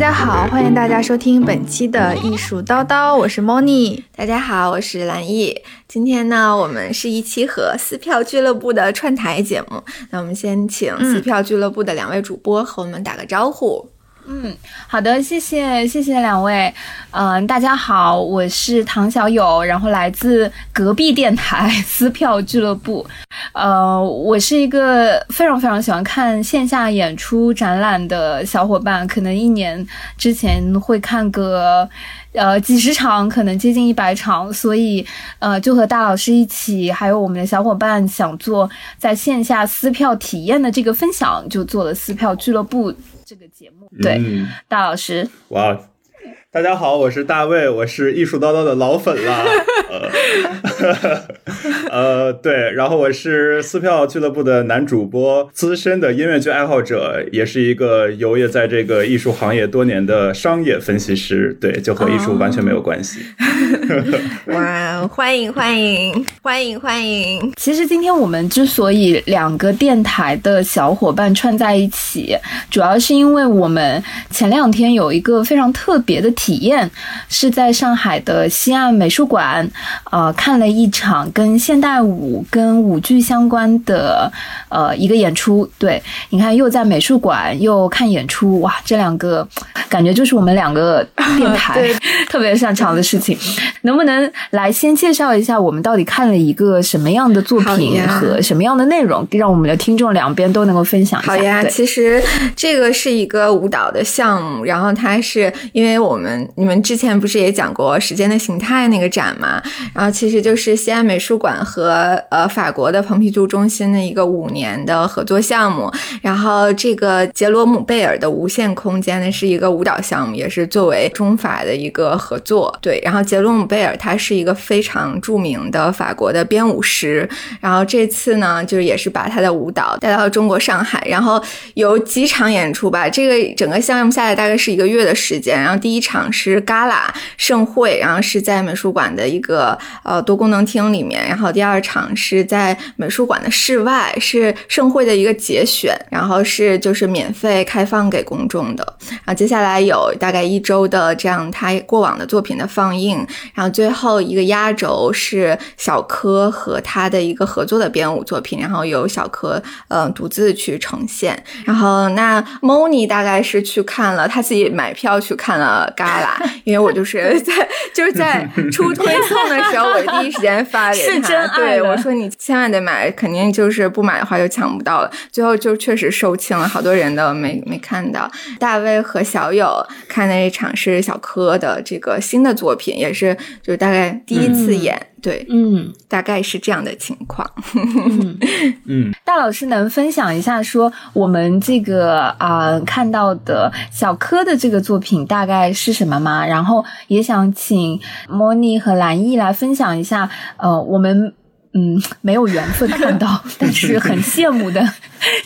家好，欢迎大家收听本期的艺术叨叨，我是 Moni。大家好，我是蓝艺。今天呢，我们是一期和撕票俱乐部的串台节目。那我们先请撕票俱乐部的两位主播和我们打个招呼。嗯，嗯好的，谢谢谢谢两位。嗯，大家好，我是唐小友，然后来自隔壁电台撕票俱乐部。呃，我是一个非常非常喜欢看线下演出展览的小伙伴，可能一年之前会看个呃几十场，可能接近一百场，所以呃就和大老师一起，还有我们的小伙伴想做在线下撕票体验的这个分享，就做了撕票俱乐部。这个节目，对，大老师，哇，大家好，我是大卫，我是艺术叨叨的老粉了。呃，呃，对，然后我是撕票俱乐部的男主播，资深的音乐剧爱好者，也是一个游业在这个艺术行业多年的商业分析师，对，就和艺术完全没有关系。哇，欢迎欢迎欢迎欢迎！其实今天我们之所以两个电台的小伙伴串在一起，主要是因为我们前两天有一个非常特别的体验，是在上海的西岸美术馆。呃，看了一场跟现代舞、跟舞剧相关的呃一个演出。对，你看，又在美术馆又看演出，哇，这两个感觉就是我们两个电台 特别擅长的事情。能不能来先介绍一下我们到底看了一个什么样的作品和什么样的内容，让我们的听众两边都能够分享一下？好呀，其实这个是一个舞蹈的项目，然后它是因为我们你们之前不是也讲过《时间的形态》那个展嘛？然后其实就是西安美术馆和呃法国的蓬皮杜中心的一个五年的合作项目。然后这个杰罗姆贝尔的无限空间呢是一个舞蹈项目，也是作为中法的一个合作。对，然后杰罗姆贝尔他是一个非常著名的法国的编舞师。然后这次呢，就是也是把他的舞蹈带到中国上海，然后有几场演出吧。这个整个项目下来大概是一个月的时间。然后第一场是 Gala 盛会，然后是在美术馆的一个。呃，多功能厅里面，然后第二场是在美术馆的室外，是盛会的一个节选，然后是就是免费开放给公众的。然后接下来有大概一周的这样他过往的作品的放映，然后最后一个压轴是小柯和他的一个合作的编舞作品，然后由小柯嗯独自去呈现。然后那 Moni 大概是去看了，他自己买票去看了 Gala，因为我就是 在就是在出推送的。时候我第一时间发给他，对我说：“你千万得买，肯定就是不买的话就抢不到了。”最后就确实售罄了，好多人都没没看到。大卫和小友看那一场是小柯的这个新的作品，也是就大概第一次演。对，嗯，大概是这样的情况。嗯，大老师能分享一下，说我们这个啊看到的小柯的这个作品大概是什么吗？然后也想请莫妮和兰艺来分享一下，呃，我们嗯没有缘分看到，但是很羡慕的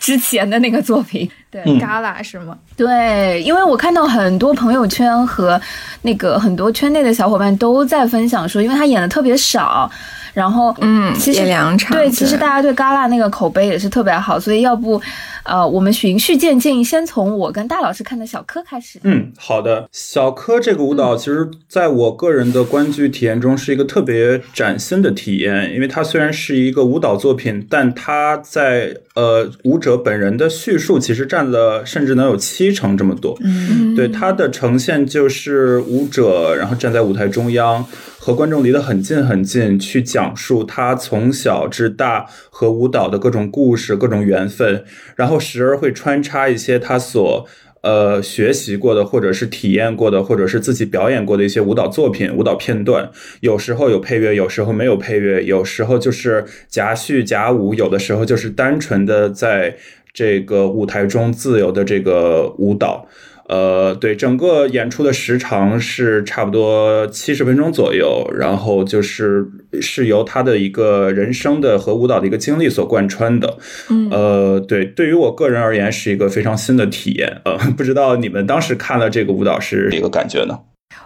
之前的那个作品。对，Gala 是吗？对，因为我看到很多朋友圈和那个很多圈内的小伙伴都在分享说，因为他演的特别少，然后嗯，其实两场，对，其实大家对 Gala 那个口碑也是特别好，所以要不。呃，我们循序渐进，先从我跟大老师看的小柯开始。嗯，好的。小柯这个舞蹈，其实在我个人的观剧体验中是一个特别崭新的体验，因为它虽然是一个舞蹈作品，但它在呃舞者本人的叙述其实占了甚至能有七成这么多。嗯，对它的呈现就是舞者，然后站在舞台中央。和观众离得很近很近，去讲述他从小至大和舞蹈的各种故事、各种缘分，然后时而会穿插一些他所呃学习过的，或者是体验过的，或者是自己表演过的一些舞蹈作品、舞蹈片段。有时候有配乐，有时候没有配乐，有时候就是夹叙夹舞，有的时候就是单纯的在这个舞台中自由的这个舞蹈。呃，对，整个演出的时长是差不多七十分钟左右，然后就是是由他的一个人生的和舞蹈的一个经历所贯穿的。嗯，呃，对，对于我个人而言是一个非常新的体验。呃，不知道你们当时看了这个舞蹈是一个感觉呢？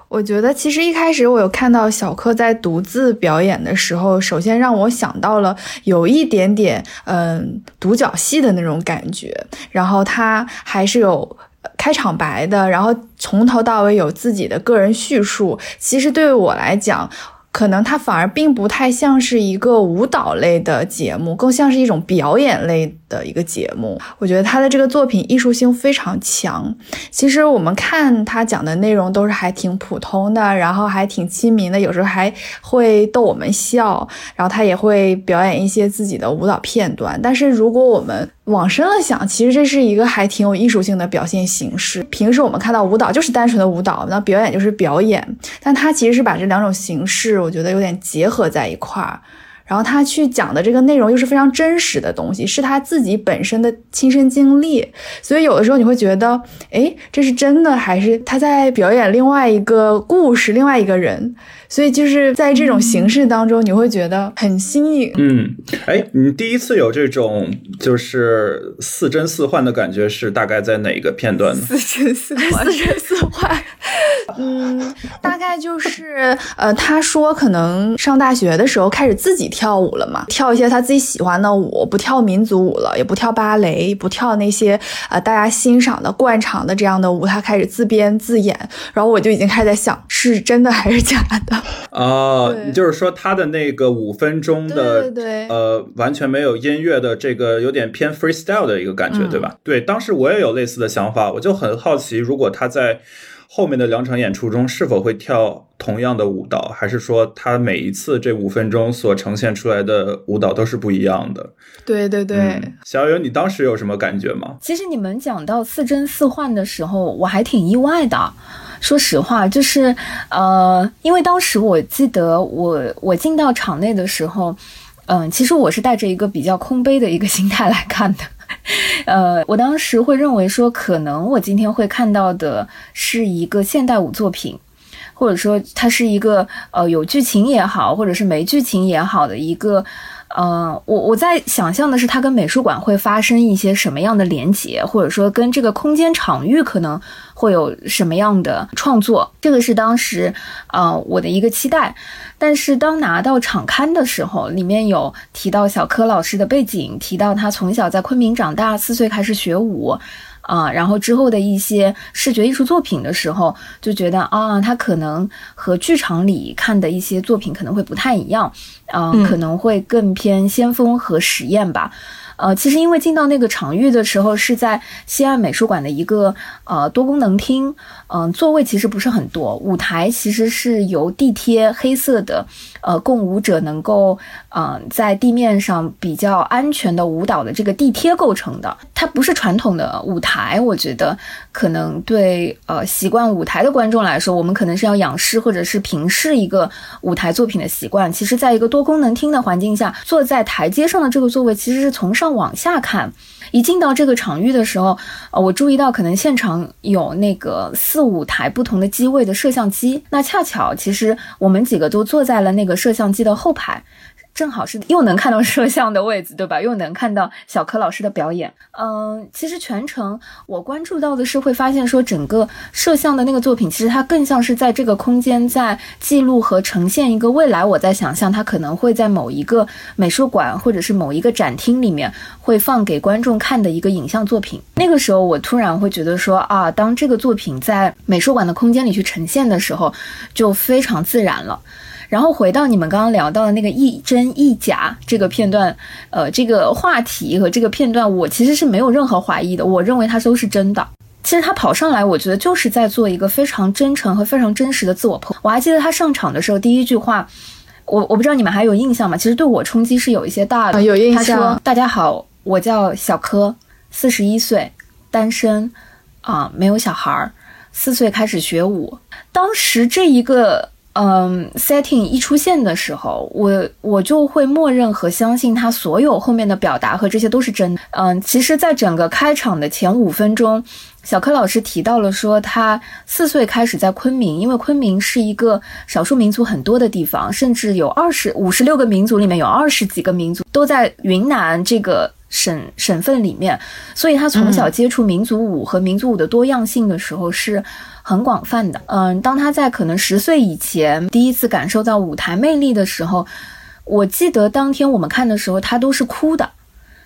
我觉得其实一开始我有看到小柯在独自表演的时候，首先让我想到了有一点点嗯独角戏的那种感觉，然后他还是有。开场白的，然后从头到尾有自己的个人叙述。其实对于我来讲，可能它反而并不太像是一个舞蹈类的节目，更像是一种表演类。的一个节目，我觉得他的这个作品艺术性非常强。其实我们看他讲的内容都是还挺普通的，然后还挺亲民的，有时候还会逗我们笑。然后他也会表演一些自己的舞蹈片段。但是如果我们往深了想，其实这是一个还挺有艺术性的表现形式。平时我们看到舞蹈就是单纯的舞蹈，那表演就是表演，但他其实是把这两种形式，我觉得有点结合在一块儿。然后他去讲的这个内容又是非常真实的东西，是他自己本身的亲身经历，所以有的时候你会觉得，哎，这是真的还是他在表演另外一个故事，另外一个人？所以就是在这种形式当中，你会觉得很新颖。嗯，哎，你第一次有这种就是似真似幻的感觉是大概在哪一个片段呢？似真似幻，似真似幻。嗯，大概就是呃，他说可能上大学的时候开始自己跳舞了嘛，跳一些他自己喜欢的舞，不跳民族舞了，也不跳芭蕾，不跳那些呃大家欣赏的惯常的这样的舞，他开始自编自演。然后我就已经开始在想，是真的还是假的？啊，你就是说他的那个五分钟的，呃，完全没有音乐的这个有点偏 freestyle 的一个感觉，对吧？对，当时我也有类似的想法，我就很好奇，如果他在后面的两场演出中是否会跳同样的舞蹈，还是说他每一次这五分钟所呈现出来的舞蹈都是不一样的？对对对，小友，你当时有什么感觉吗？其实你们讲到似真似幻的时候，我还挺意外的。说实话，就是，呃，因为当时我记得我我进到场内的时候，嗯，其实我是带着一个比较空杯的一个 心态来看的，呃，我当时会认为说，可能我今天会看到的是一个现代舞作品，或者说它是一个呃有剧情也好，或者是没剧情也好的一个。呃，我我在想象的是，它跟美术馆会发生一些什么样的连接，或者说跟这个空间场域可能会有什么样的创作，这个是当时呃我的一个期待。但是当拿到场刊的时候，里面有提到小柯老师的背景，提到他从小在昆明长大，四岁开始学舞。啊，然后之后的一些视觉艺术作品的时候，就觉得啊，它可能和剧场里看的一些作品可能会不太一样，啊，可能会更偏先锋和实验吧。呃，其实因为进到那个场域的时候是在西岸美术馆的一个呃多功能厅，嗯，座位其实不是很多，舞台其实是由地贴黑色的，呃，供舞者能够嗯在地面上比较安全的舞蹈的这个地贴构成的，它不是传统的舞台，我觉得可能对呃习惯舞台的观众来说，我们可能是要仰视或者是平视一个舞台作品的习惯，其实在一个多功能厅的环境下，坐在台阶上的这个座位其实是从上。往下看，一进到这个场域的时候，呃，我注意到可能现场有那个四五台不同的机位的摄像机，那恰巧其实我们几个都坐在了那个摄像机的后排。正好是又能看到摄像的位置，对吧？又能看到小柯老师的表演。嗯，其实全程我关注到的是，会发现说整个摄像的那个作品，其实它更像是在这个空间在记录和呈现一个未来。我在想象，它可能会在某一个美术馆或者是某一个展厅里面会放给观众看的一个影像作品。那个时候，我突然会觉得说啊，当这个作品在美术馆的空间里去呈现的时候，就非常自然了。然后回到你们刚刚聊到的那个一真一假这个片段，呃，这个话题和这个片段，我其实是没有任何怀疑的。我认为它都是真的。其实他跑上来，我觉得就是在做一个非常真诚和非常真实的自我剖。我还记得他上场的时候第一句话，我我不知道你们还有印象吗？其实对我冲击是有一些大的。有印象。他说：“大家好，我叫小柯，四十一岁，单身，啊，没有小孩儿，四岁开始学舞。”当时这一个。嗯，setting 一出现的时候，我我就会默认和相信他所有后面的表达和这些都是真的。嗯，其实，在整个开场的前五分钟，小柯老师提到了说，他四岁开始在昆明，因为昆明是一个少数民族很多的地方，甚至有二十五十六个民族里面有二十几个民族都在云南这个省省份里面，所以他从小接触民族舞和民族舞的多样性的时候是。很广泛的，嗯，当他在可能十岁以前第一次感受到舞台魅力的时候，我记得当天我们看的时候，他都是哭的，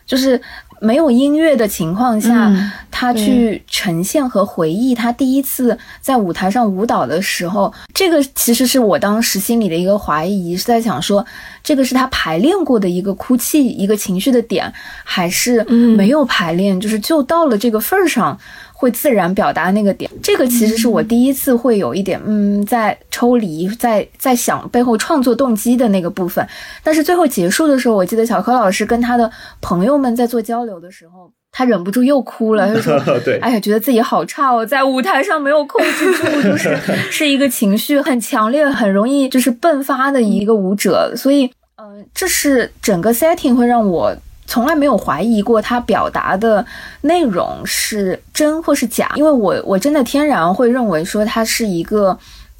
就是没有音乐的情况下，他。他去呈现和回忆他第一次在舞台上舞蹈的时候，这个其实是我当时心里的一个怀疑，是在想说，这个是他排练过的一个哭泣、一个情绪的点，还是没有排练，就是就到了这个份儿上。会自然表达那个点，这个其实是我第一次会有一点，嗯，在抽离，在在想背后创作动机的那个部分。但是最后结束的时候，我记得小柯老师跟他的朋友们在做交流的时候，他忍不住又哭了。他说：“哎呀，觉得自己好差哦，在舞台上没有控制住，就 是是一个情绪很强烈、很容易就是迸发的一个舞者。所以，嗯，这是整个 setting 会让我。”从来没有怀疑过他表达的内容是真或是假，因为我我真的天然会认为说他是一个，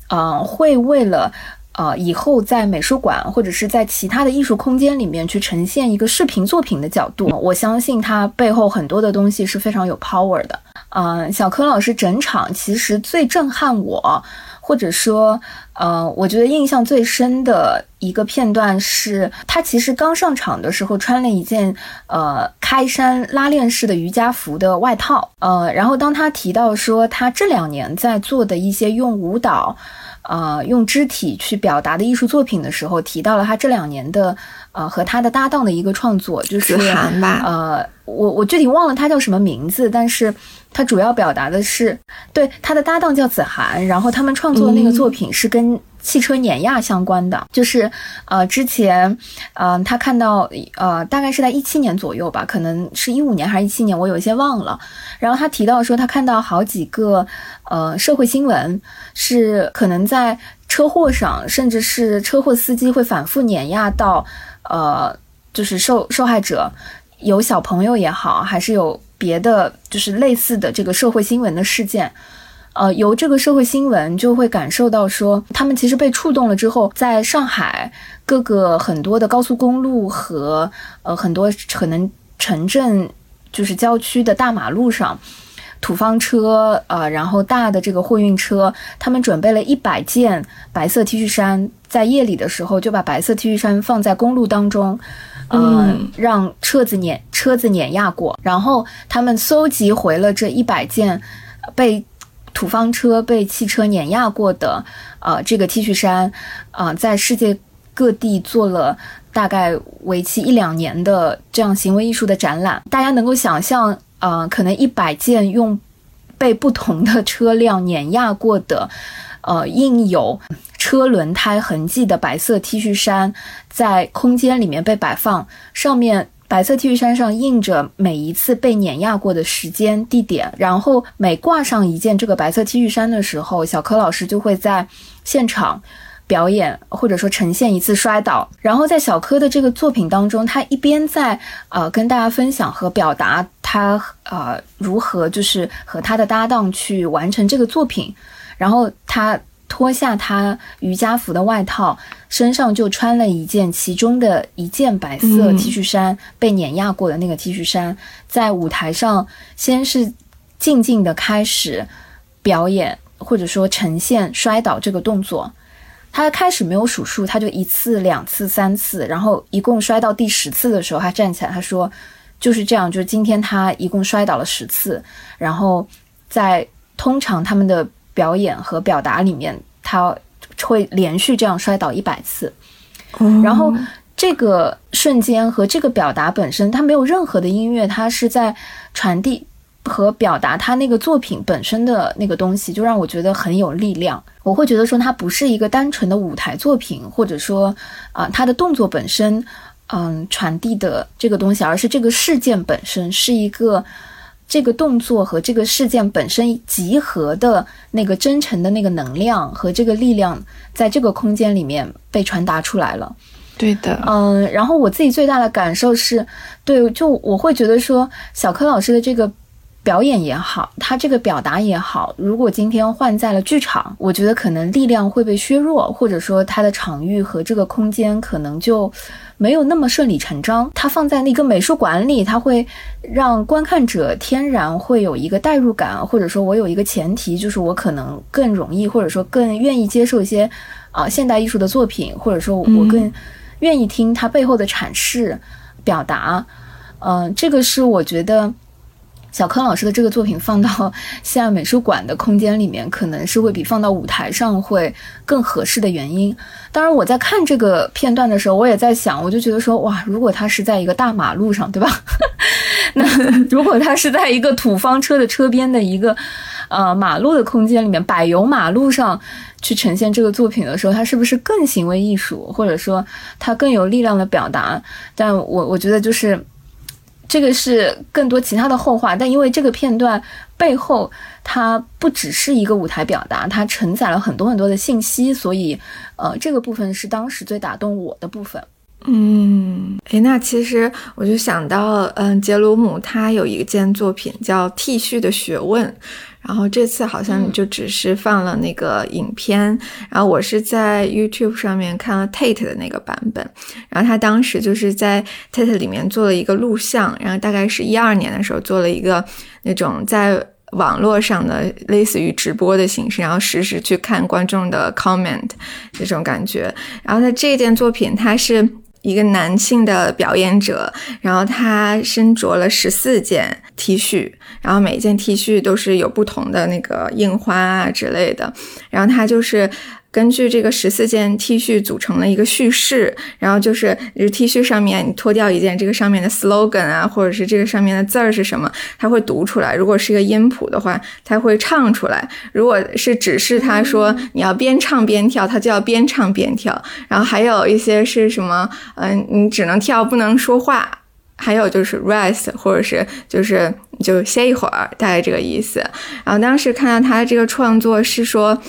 呃，会为了呃以后在美术馆或者是在其他的艺术空间里面去呈现一个视频作品的角度，我相信他背后很多的东西是非常有 power 的。嗯，小柯老师整场其实最震撼我。或者说，呃，我觉得印象最深的一个片段是，他其实刚上场的时候穿了一件呃开衫拉链式的瑜伽服的外套，呃，然后当他提到说他这两年在做的一些用舞蹈，呃，用肢体去表达的艺术作品的时候，提到了他这两年的呃和他的搭档的一个创作，就是吧，呃，我我具体忘了他叫什么名字，但是。他主要表达的是，对他的搭档叫子涵，然后他们创作的那个作品是跟汽车碾压相关的，就是呃之前，嗯他看到呃大概是在一七年左右吧，可能是一五年还是一七年，我有一些忘了。然后他提到说他看到好几个呃社会新闻，是可能在车祸上，甚至是车祸司机会反复碾压到呃就是受受害者，有小朋友也好，还是有。别的就是类似的这个社会新闻的事件，呃，由这个社会新闻就会感受到说，他们其实被触动了之后，在上海各个很多的高速公路和呃很多可能城镇就是郊区的大马路上，土方车呃，然后大的这个货运车，他们准备了一百件白色 T 恤衫，在夜里的时候就把白色 T 恤衫放在公路当中。嗯，让车子碾车子碾压过，然后他们搜集回了这一百件被土方车被汽车碾压过的呃这个 T 恤衫，啊，在世界各地做了大概为期一两年的这样行为艺术的展览。大家能够想象，呃，可能一百件用被不同的车辆碾压过的，呃，印有。车轮胎痕迹的白色 T 恤衫在空间里面被摆放，上面白色 T 恤衫上印着每一次被碾压过的时间、地点。然后每挂上一件这个白色 T 恤衫的时候，小柯老师就会在现场表演，或者说呈现一次摔倒。然后在小柯的这个作品当中，他一边在呃跟大家分享和表达他呃如何就是和他的搭档去完成这个作品，然后他。脱下他瑜伽服的外套，身上就穿了一件其中的一件白色 T 恤衫，被碾压过的那个 T 恤衫，在舞台上先是静静的开始表演，或者说呈现摔倒这个动作。他开始没有数数，他就一次、两次、三次，然后一共摔到第十次的时候，他站起来，他说：“就是这样，就是今天他一共摔倒了十次。”然后在通常他们的。表演和表达里面，他会连续这样摔倒一百次，然后这个瞬间和这个表达本身，它没有任何的音乐，它是在传递和表达他那个作品本身的那个东西，就让我觉得很有力量。我会觉得说，它不是一个单纯的舞台作品，或者说啊，他的动作本身，嗯，传递的这个东西，而是这个事件本身是一个。这个动作和这个事件本身集合的那个真诚的那个能量和这个力量，在这个空间里面被传达出来了。对的，嗯，然后我自己最大的感受是，对，就我会觉得说，小柯老师的这个表演也好，他这个表达也好，如果今天换在了剧场，我觉得可能力量会被削弱，或者说他的场域和这个空间可能就。没有那么顺理成章，它放在那个美术馆里，它会让观看者天然会有一个代入感，或者说我有一个前提，就是我可能更容易，或者说更愿意接受一些啊现代艺术的作品，或者说我更愿意听它背后的阐释表达。嗯，这个是我觉得小柯老师的这个作品放到 西安美术馆的空间里面，可能是会比放到舞台上会更合适的原因。当然，我在看这个片段的时候，我也在想，我就觉得说，哇，如果他是在一个大马路上，对吧？那如果他是在一个土方车的车边的一个呃马路的空间里面，柏油马路上去呈现这个作品的时候，它是不是更行为艺术，或者说它更有力量的表达？但我我觉得就是。这个是更多其他的后话，但因为这个片段背后它不只是一个舞台表达，它承载了很多很多的信息，所以，呃，这个部分是当时最打动我的部分。嗯，诶，那其实我就想到，嗯，杰鲁姆他有一件作品叫《剃须的学问》。然后这次好像就只是放了那个影片，然后我是在 YouTube 上面看了 Tate 的那个版本，然后他当时就是在 Tate 里面做了一个录像，然后大概是一二年的时候做了一个那种在网络上的类似于直播的形式，然后实时去看观众的 comment 这种感觉。然后他这件作品，它是。一个男性的表演者，然后他身着了十四件 T 恤，然后每件 T 恤都是有不同的那个印花啊之类的，然后他就是。根据这个十四件 T 恤组成了一个叙事，然后就是 T 恤上面你脱掉一件，这个上面的 slogan 啊，或者是这个上面的字儿是什么，它会读出来。如果是一个音谱的话，它会唱出来；如果是指示他说你要边唱边跳，他就要边唱边跳。然后还有一些是什么，嗯，你只能跳不能说话。还有就是 rest，或者是就是就歇一会儿，大概这个意思。然后当时看到他的这个创作是说。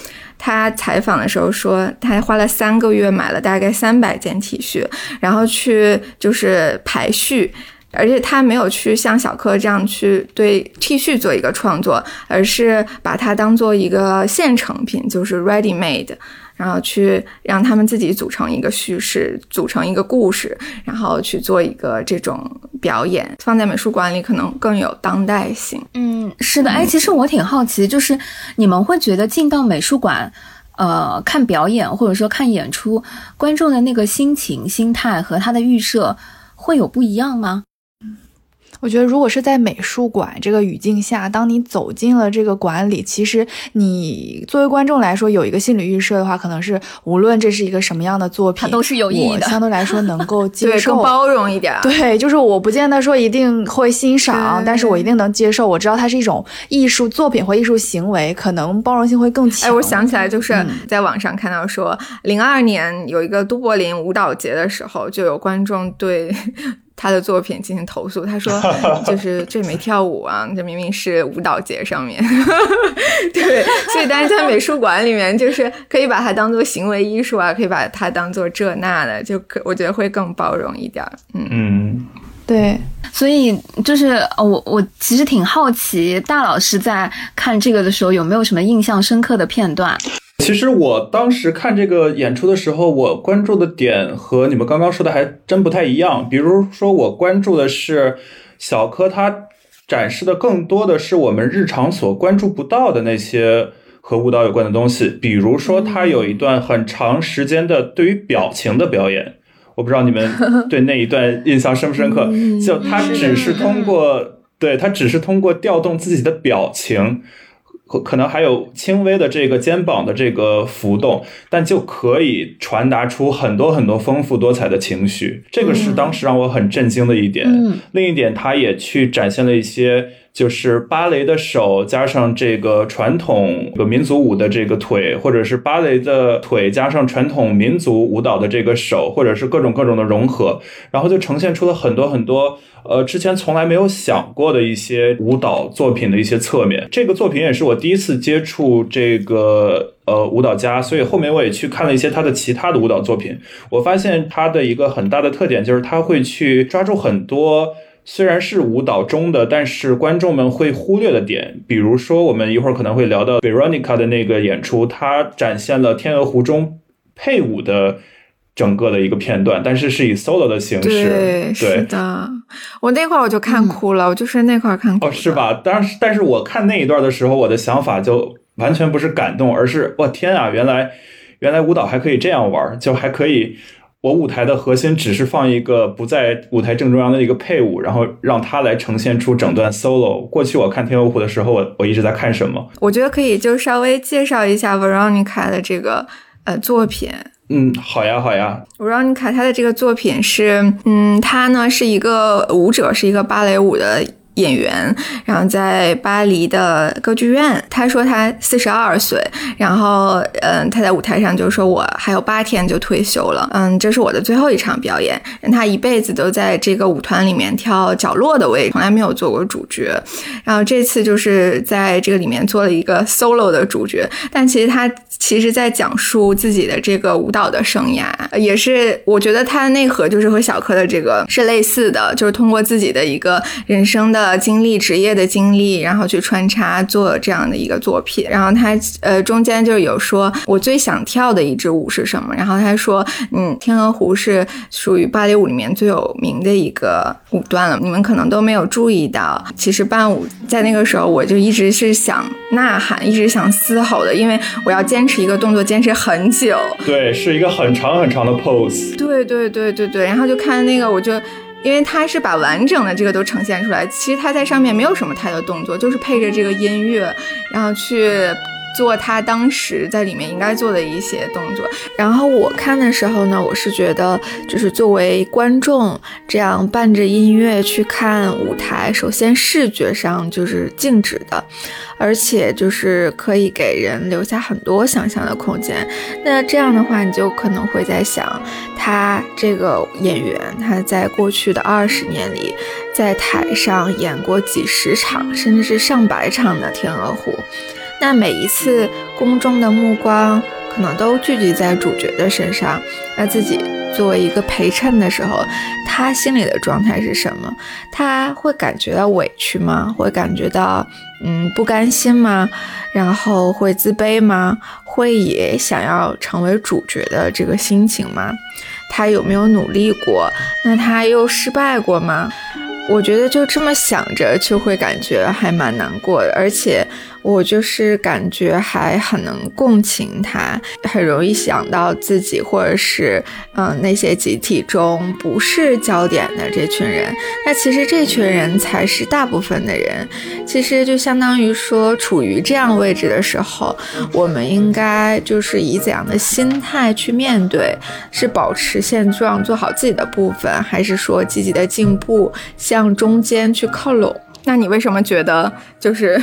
他采访的时候说，他花了三个月买了大概三百件 T 恤，然后去就是排序，而且他没有去像小柯这样去对 T 恤做一个创作，而是把它当做一个现成品，就是 ready made。然后去让他们自己组成一个叙事，组成一个故事，然后去做一个这种表演，放在美术馆里可能更有当代性。嗯，是的，哎，其实我挺好奇，就是你们会觉得进到美术馆，呃，看表演或者说看演出，观众的那个心情、心态和他的预设会有不一样吗？我觉得，如果是在美术馆这个语境下，当你走进了这个馆里，其实你作为观众来说，有一个心理预设的话，可能是无论这是一个什么样的作品，它都是有意义的。相对来说，能够 接受、更包容一点。对，就是我不见得说一定会欣赏，但是我一定能接受。我知道它是一种艺术作品或艺术行为，可能包容性会更强。哎，我想起来，就是在网上看到说，零二年有一个都柏林舞蹈节的时候，就有观众对。他的作品进行投诉，他说 就是这没跳舞啊，这明明是舞蹈节上面。对，所以但是在美术馆里面，就是可以把它当做行为艺术啊，可以把它当做这那的，就可我觉得会更包容一点。嗯嗯，对，所以就是我我其实挺好奇，大老师在看这个的时候有没有什么印象深刻的片段？其实我当时看这个演出的时候，我关注的点和你们刚刚说的还真不太一样。比如说，我关注的是小柯，他展示的更多的是我们日常所关注不到的那些和舞蹈有关的东西。比如说，他有一段很长时间的对于表情的表演，我不知道你们对那一段印象深不深刻？就他只是通过，对他只是通过调动自己的表情。可能还有轻微的这个肩膀的这个浮动，但就可以传达出很多很多丰富多彩的情绪。这个是当时让我很震惊的一点。另一点，他也去展现了一些。就是芭蕾的手加上这个传统个民族舞的这个腿，或者是芭蕾的腿加上传统民族舞蹈的这个手，或者是各种各种的融合，然后就呈现出了很多很多呃之前从来没有想过的一些舞蹈作品的一些侧面。这个作品也是我第一次接触这个呃舞蹈家，所以后面我也去看了一些他的其他的舞蹈作品。我发现他的一个很大的特点就是他会去抓住很多。虽然是舞蹈中的，但是观众们会忽略的点，比如说我们一会儿可能会聊到 Veronica 的那个演出，它展现了《天鹅湖》中配舞的整个的一个片段，但是是以 solo 的形式。对，是的，我那块我就看哭了，我就是那块看哭。哦，是吧？当时，但是我看那一段的时候，我的想法就完全不是感动，而是我天啊，原来原来舞蹈还可以这样玩，就还可以。我舞台的核心只是放一个不在舞台正中央的一个配舞，然后让它来呈现出整段 solo。过去我看天鹅湖的时候，我我一直在看什么？我觉得可以就稍微介绍一下 Veronica 的这个呃作品。嗯，好呀，好呀。Veronica 她的这个作品是，嗯，她呢是一个舞者，是一个芭蕾舞的。演员，然后在巴黎的歌剧院，他说他四十二岁，然后嗯，他在舞台上就说我还有八天就退休了，嗯，这是我的最后一场表演。他一辈子都在这个舞团里面跳角落的位置，从来没有做过主角。然后这次就是在这个里面做了一个 solo 的主角，但其实他其实在讲述自己的这个舞蹈的生涯，也是我觉得他的内核就是和小柯的这个是类似的，就是通过自己的一个人生的。呃，经历职业的经历，然后去穿插做这样的一个作品。然后他呃中间就有说，我最想跳的一支舞是什么？然后他说，嗯，天鹅湖是属于芭蕾舞里面最有名的一个舞段了。你们可能都没有注意到，其实伴舞在那个时候，我就一直是想呐喊，一直想嘶吼的，因为我要坚持一个动作，坚持很久。对，是一个很长很长的 pose。对对对对对。然后就看那个，我就。因为他是把完整的这个都呈现出来，其实他在上面没有什么太多动作，就是配着这个音乐，然后去做他当时在里面应该做的一些动作。然后我看的时候呢，我是觉得，就是作为观众这样伴着音乐去看舞台，首先视觉上就是静止的。而且就是可以给人留下很多想象的空间。那这样的话，你就可能会在想，他这个演员他在过去的二十年里，在台上演过几十场，甚至是上百场的《天鹅湖》。那每一次公众的目光可能都聚集在主角的身上，那自己作为一个陪衬的时候，他心里的状态是什么？他会感觉到委屈吗？会感觉到？嗯，不甘心吗？然后会自卑吗？会也想要成为主角的这个心情吗？他有没有努力过？那他又失败过吗？我觉得就这么想着，就会感觉还蛮难过的，而且。我就是感觉还很能共情他，很容易想到自己，或者是嗯那些集体中不是焦点的这群人。那其实这群人才是大部分的人。其实就相当于说，处于这样位置的时候，我们应该就是以怎样的心态去面对？是保持现状，做好自己的部分，还是说积极的进步，向中间去靠拢？那你为什么觉得就是？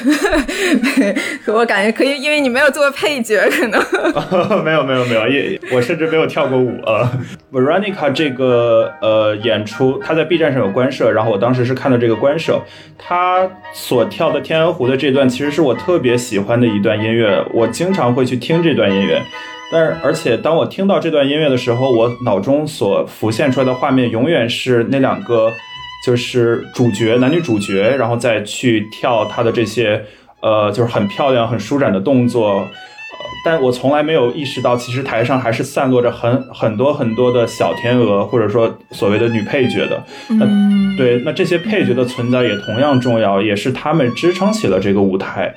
我感觉可以，因为你没有做配角，可能 没有没有没有，也我甚至没有跳过舞啊。Veronica 这个呃演出，他在 B 站上有官摄，然后我当时是看的这个官摄，他所跳的《天鹅湖》的这段，其实是我特别喜欢的一段音乐，我经常会去听这段音乐。但是而且当我听到这段音乐的时候，我脑中所浮现出来的画面，永远是那两个。就是主角男女主角，然后再去跳他的这些，呃，就是很漂亮、很舒展的动作。但我从来没有意识到，其实台上还是散落着很很多很多的小天鹅，或者说所谓的女配角的。嗯，对，那这些配角的存在也同样重要，也是他们支撑起了这个舞台。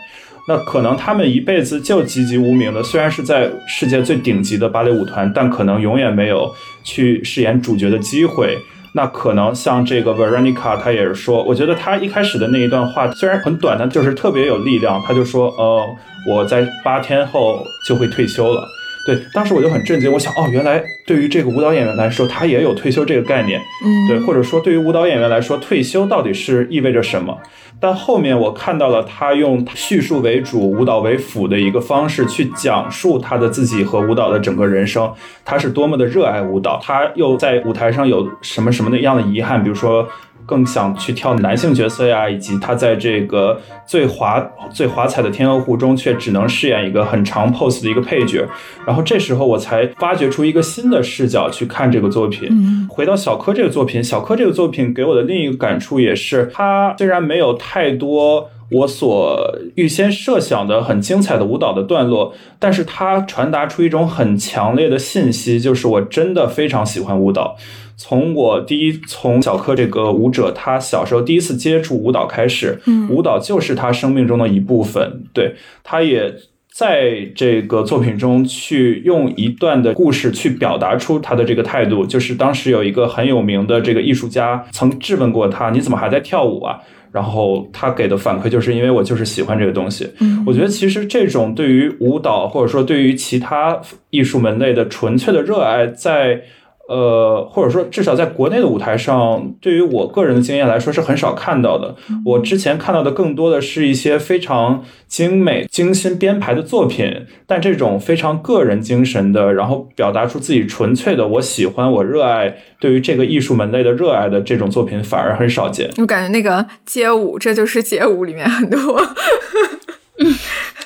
那可能他们一辈子就籍籍无名的，虽然是在世界最顶级的芭蕾舞团，但可能永远没有去饰演主角的机会。那可能像这个 Veronica，她也是说，我觉得她一开始的那一段话虽然很短，但就是特别有力量。她就说，呃，我在八天后就会退休了。对，当时我就很震惊，我想，哦，原来对于这个舞蹈演员来说，他也有退休这个概念。嗯，对，或者说对于舞蹈演员来说，退休到底是意味着什么？但后面我看到了他用叙述为主、舞蹈为辅的一个方式去讲述他的自己和舞蹈的整个人生。他是多么的热爱舞蹈，他又在舞台上有什么什么的样的遗憾，比如说。更想去跳男性角色呀，以及他在这个最华最华彩的天鹅湖中，却只能饰演一个很长 pose 的一个配角。然后这时候我才发掘出一个新的视角去看这个作品。回到小柯这个作品，小柯这个作品给我的另一个感触也是，他虽然没有太多我所预先设想的很精彩的舞蹈的段落，但是他传达出一种很强烈的信息，就是我真的非常喜欢舞蹈。从我第一从小柯这个舞者，他小时候第一次接触舞蹈开始，舞蹈就是他生命中的一部分。对，他也在这个作品中去用一段的故事去表达出他的这个态度，就是当时有一个很有名的这个艺术家曾质问过他：“你怎么还在跳舞啊？”然后他给的反馈就是因为我就是喜欢这个东西。嗯，我觉得其实这种对于舞蹈或者说对于其他艺术门类的纯粹的热爱，在。呃，或者说至少在国内的舞台上，对于我个人的经验来说是很少看到的。我之前看到的更多的是一些非常精美、精心编排的作品，但这种非常个人精神的，然后表达出自己纯粹的我喜欢、我热爱对于这个艺术门类的热爱的这种作品，反而很少见。我感觉那个街舞，这就是街舞里面很多。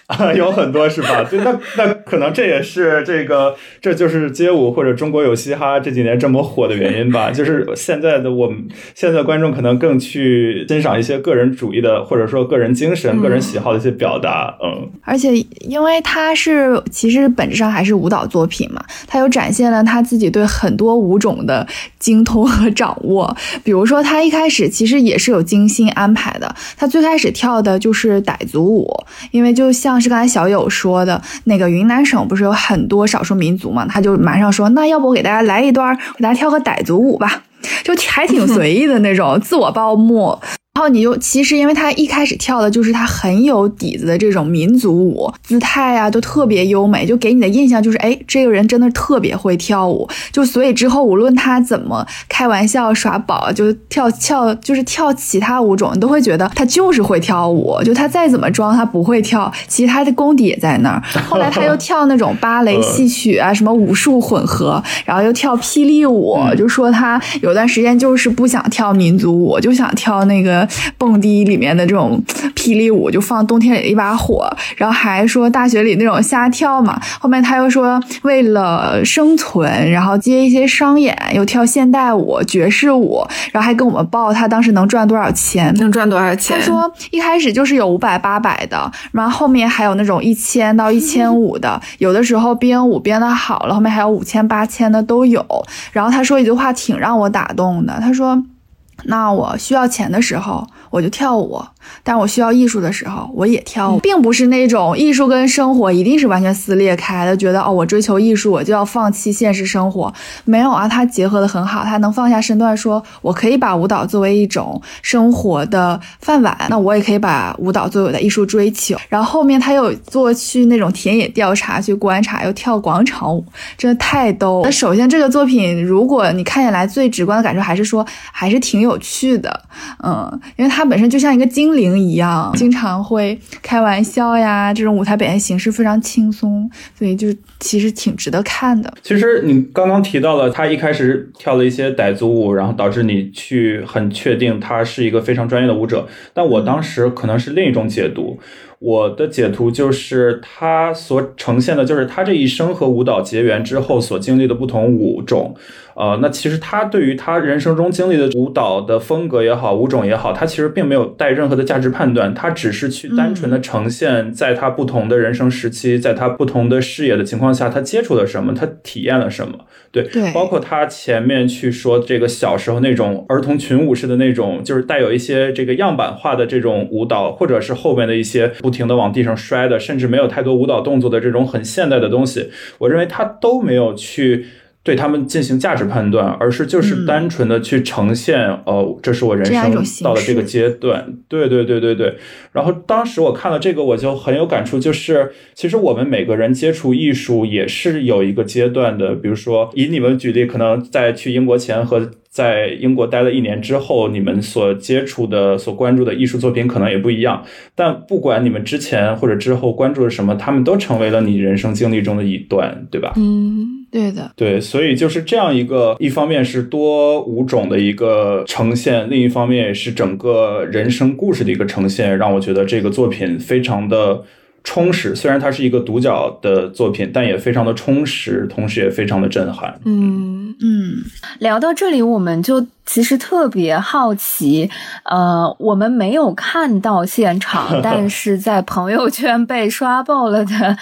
啊，有很多是吧？对那那可能这也是这个，这就是街舞或者中国有嘻哈这几年这么火的原因吧。就是现在的我们，现在观众可能更去欣赏一些个人主义的，或者说个人精神、个人喜好的一些表达。嗯，而且因为它是其实本质上还是舞蹈作品嘛，它又展现了他自己对很多舞种的精通和掌握。比如说，他一开始其实也是有精心安排的，他最开始跳的就是傣族舞，因为就像。是刚才小友说的那个云南省不是有很多少数民族嘛？他就马上说，那要不我给大家来一段，给大家跳个傣族舞吧，就还挺 随意的那种，自我报幕。然后你就其实，因为他一开始跳的就是他很有底子的这种民族舞，姿态啊都特别优美，就给你的印象就是，哎，这个人真的特别会跳舞。就所以之后无论他怎么开玩笑耍宝，就跳跳就是跳其他舞种，你都会觉得他就是会跳舞。就他再怎么装他不会跳，其实他的功底也在那儿。后来他又跳那种芭蕾戏曲啊，什么武术混合，然后又跳霹雳舞，就说他有段时间就是不想跳民族舞，就想跳那个。蹦迪里面的这种霹雳舞，就放冬天里的一把火，然后还说大学里那种瞎跳嘛。后面他又说为了生存，然后接一些商演，又跳现代舞、爵士舞，然后还跟我们报他当时能赚多少钱，能赚多少钱？他说一开始就是有五百、八百的，然后后面还有那种一千到一千五的，有的时候编舞编的好了，后面还有五千、八千的都有。然后他说一句话挺让我打动的，他说。那我需要钱的时候，我就跳舞。但我需要艺术的时候，我也跳舞，并不是那种艺术跟生活一定是完全撕裂开的。觉得哦，我追求艺术，我就要放弃现实生活。没有啊，它结合的很好，它能放下身段，说我可以把舞蹈作为一种生活的饭碗，那我也可以把舞蹈作为我的艺术追求。然后后面他又做去那种田野调查，去观察，又跳广场舞，真的太逗。那首先这个作品，如果你看起来最直观的感受还是说还是挺有趣的，嗯，因为它本身就像一个精。灵一样，经常会开玩笑呀，这种舞台表现形式非常轻松，所以就其实挺值得看的。其实你刚刚提到了他一开始跳了一些傣族舞，然后导致你去很确定他是一个非常专业的舞者，但我当时可能是另一种解读。我的解读就是他所呈现的，就是他这一生和舞蹈结缘之后所经历的不同舞种。呃，那其实他对于他人生中经历的舞蹈的风格也好，舞种也好，他其实并没有带任何的价值判断，他只是去单纯的呈现，在他不同的人生时期，在他不同的视野的情况下，他接触了什么，他体验了什么。对，对，包括他前面去说这个小时候那种儿童群舞式的那种，就是带有一些这个样板化的这种舞蹈，或者是后面的一些不停的往地上摔的，甚至没有太多舞蹈动作的这种很现代的东西，我认为他都没有去。对他们进行价值判断，而是就是单纯的去呈现，呃，这是我人生到了这个阶段，对对对对对。然后当时我看了这个，我就很有感触，就是其实我们每个人接触艺术也是有一个阶段的，比如说以你们举例，可能在去英国前和。在英国待了一年之后，你们所接触的、所关注的艺术作品可能也不一样。但不管你们之前或者之后关注了什么，他们都成为了你人生经历中的一段，对吧？嗯，对的，对。所以就是这样一个，一方面是多舞种的一个呈现，另一方面也是整个人生故事的一个呈现，让我觉得这个作品非常的。充实，虽然它是一个独角的作品，但也非常的充实，同时也非常的震撼。嗯嗯，聊到这里，我们就其实特别好奇，呃，我们没有看到现场，但是在朋友圈被刷爆了的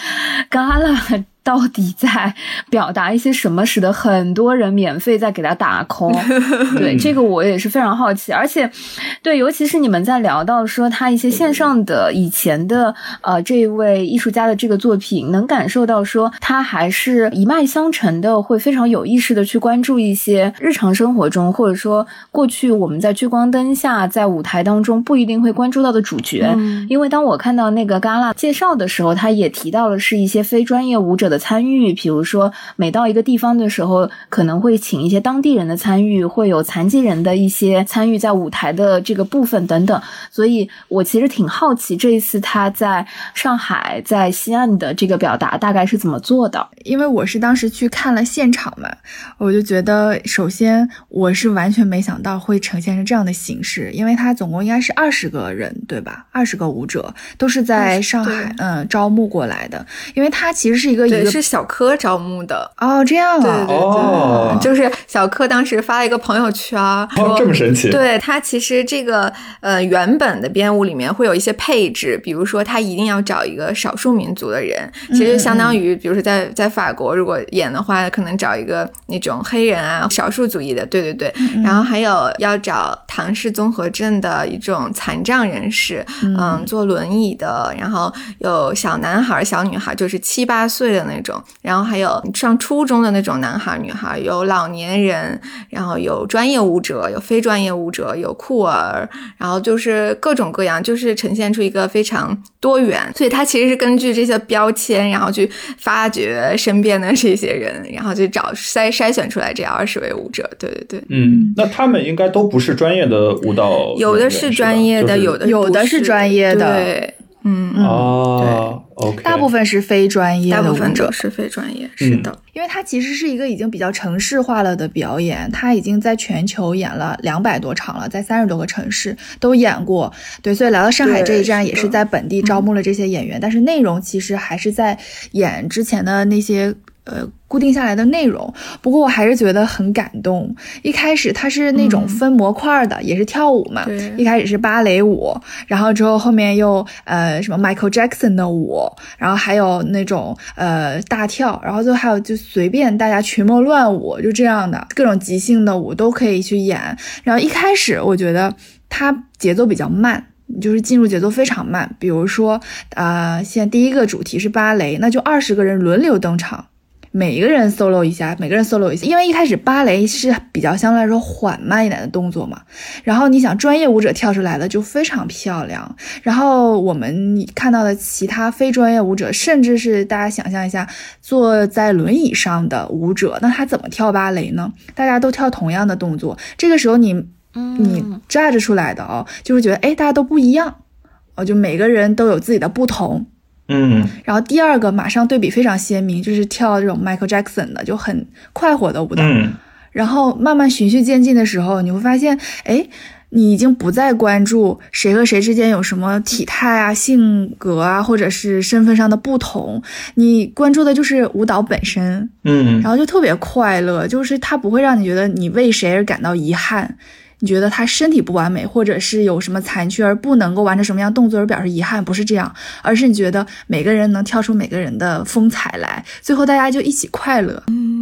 Gala。到底在表达一些什么，使得很多人免费在给他打 call。对这个我也是非常好奇，而且对，尤其是你们在聊到说他一些线上的以前的呃这一位艺术家的这个作品，能感受到说他还是一脉相承的，会非常有意识的去关注一些日常生活中，或者说过去我们在聚光灯下在舞台当中不一定会关注到的主角。因为当我看到那个 Gala 介绍的时候，他也提到了是一些非专业舞者的参与，比如说每到一个地方的时候，可能会请一些当地人的参与，会有残疾人的一些参与在舞台的这个部分等等。所以我其实挺好奇这一次他在上海、在西岸的这个表达大概是怎么做的。因为我是当时去看了现场嘛，我就觉得首先我是完全没想到会呈现成这样的形式，因为他总共应该是二十个人，对吧？二十个舞者都是在上海嗯招募过来的，因为他其实是一个一个是小柯招募的。哦，这样啊，对对对，就是小柯当时发了一个朋友圈，哦，这么神奇，对他其实这个呃原本的编舞里面会有一些配置，比如说他一定要找一个少数民族的人，其实相当于比如说在在法国如果演的话，可能找一个那种黑人啊少数族裔的，对对对，然后还有要找唐氏综合症的一种残障人士，嗯，坐轮椅的，然后有小男孩、小女孩，就是七八岁的那种，然后还有上初中的那种男孩、女孩，有老年人，然后有专业舞者，有非专业舞者，有酷儿，然后就是各种各样，就是呈现出一个非常多元。所以他其实是根据这些标签，然后去发掘身边的这些人，然后去找筛筛选出来这二十位舞者。对对对，嗯，那他们应该都不是专业的舞蹈，有的是专业的，有的有的是专业的。对，嗯哦，OK，大部分是非专业的，大部分者。是非专业，是的，因为它其实是一个已经比较城市化了的表演，它已经在全球演了两百多场了，在三十多个城市都演过，对，所以来到上海这一站也是在本地招募了这些演员，但是内容其实还是在演之前的那些。呃，固定下来的内容，不过我还是觉得很感动。一开始它是那种分模块的，也是跳舞嘛。一开始是芭蕾舞，然后之后后面又呃什么 Michael Jackson 的舞，然后还有那种呃大跳，然后最后还有就随便大家群魔乱舞，就这样的各种即兴的舞都可以去演。然后一开始我觉得它节奏比较慢，就是进入节奏非常慢。比如说啊，现在第一个主题是芭蕾，那就二十个人轮流登场。每一个人 solo 一下，每个人 solo 一下，因为一开始芭蕾是比较相对来说缓慢一点的动作嘛。然后你想专业舞者跳出来的就非常漂亮。然后我们看到的其他非专业舞者，甚至是大家想象一下坐在轮椅上的舞者，那他怎么跳芭蕾呢？大家都跳同样的动作，这个时候你你 judge 出来的哦，就会觉得哎，大家都不一样哦，就每个人都有自己的不同。嗯，然后第二个马上对比非常鲜明，就是跳这种 Michael Jackson 的就很快活的舞蹈。嗯，然后慢慢循序渐进的时候，你会发现，哎，你已经不再关注谁和谁之间有什么体态啊、性格啊，或者是身份上的不同，你关注的就是舞蹈本身。嗯，然后就特别快乐，就是它不会让你觉得你为谁而感到遗憾。你觉得他身体不完美，或者是有什么残缺而不能够完成什么样动作而表示遗憾，不是这样，而是你觉得每个人能跳出每个人的风采来，最后大家就一起快乐。嗯，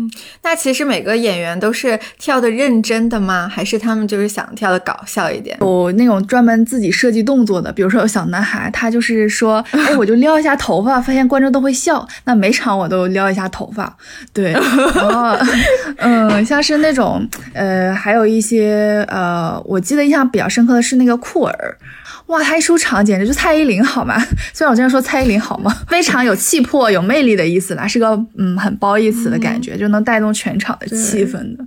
那其实每个演员都是跳的认真的吗？还是他们就是想跳的搞笑一点？有那种专门自己设计动作的，比如说有小男孩，他就是说，哎，我就撩一下头发，发现观众都会笑，那每场我都撩一下头发。对，然 后，嗯，像是那种，呃，还有一些，呃。呃，我记得印象比较深刻的是那个酷儿，哇，他一出场简直就蔡依林好吗？虽然我经常说蔡依林好吗，非常有气魄、有魅力的意思啦，是个嗯很褒义词的感觉，就能带动全场的气氛的，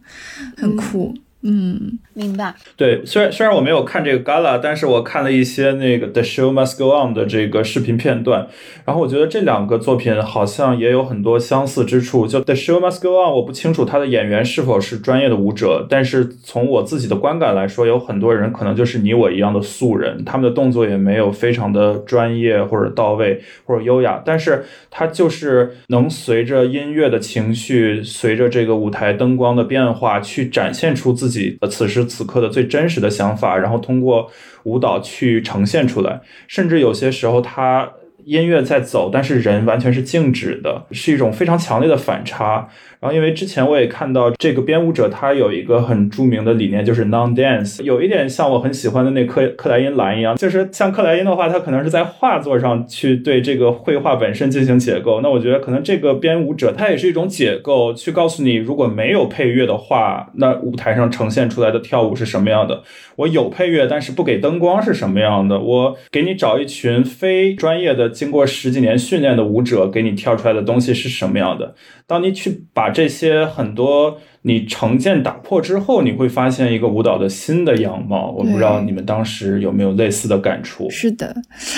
很酷。嗯，明白。对，虽然虽然我没有看这个 gala，但是我看了一些那个 The Show Must Go On 的这个视频片段，然后我觉得这两个作品好像也有很多相似之处。就 The Show Must Go On，我不清楚他的演员是否是专业的舞者，但是从我自己的观感来说，有很多人可能就是你我一样的素人，他们的动作也没有非常的专业或者到位或者优雅，但是他就是能随着音乐的情绪，随着这个舞台灯光的变化去展现出自己。的此时此刻的最真实的想法，然后通过舞蹈去呈现出来，甚至有些时候他音乐在走，但是人完全是静止的，是一种非常强烈的反差。然后，因为之前我也看到这个编舞者，他有一个很著名的理念，就是 non dance，有一点像我很喜欢的那克克莱因蓝一样，就是像克莱因的话，他可能是在画作上去对这个绘画本身进行解构。那我觉得可能这个编舞者他也是一种解构，去告诉你，如果没有配乐的话，那舞台上呈现出来的跳舞是什么样的。我有配乐，但是不给灯光是什么样的？我给你找一群非专业的、经过十几年训练的舞者，给你跳出来的东西是什么样的？当你去把这些很多。你成见打破之后，你会发现一个舞蹈的新的样貌。我不知道你们当时有没有类似的感触。是的，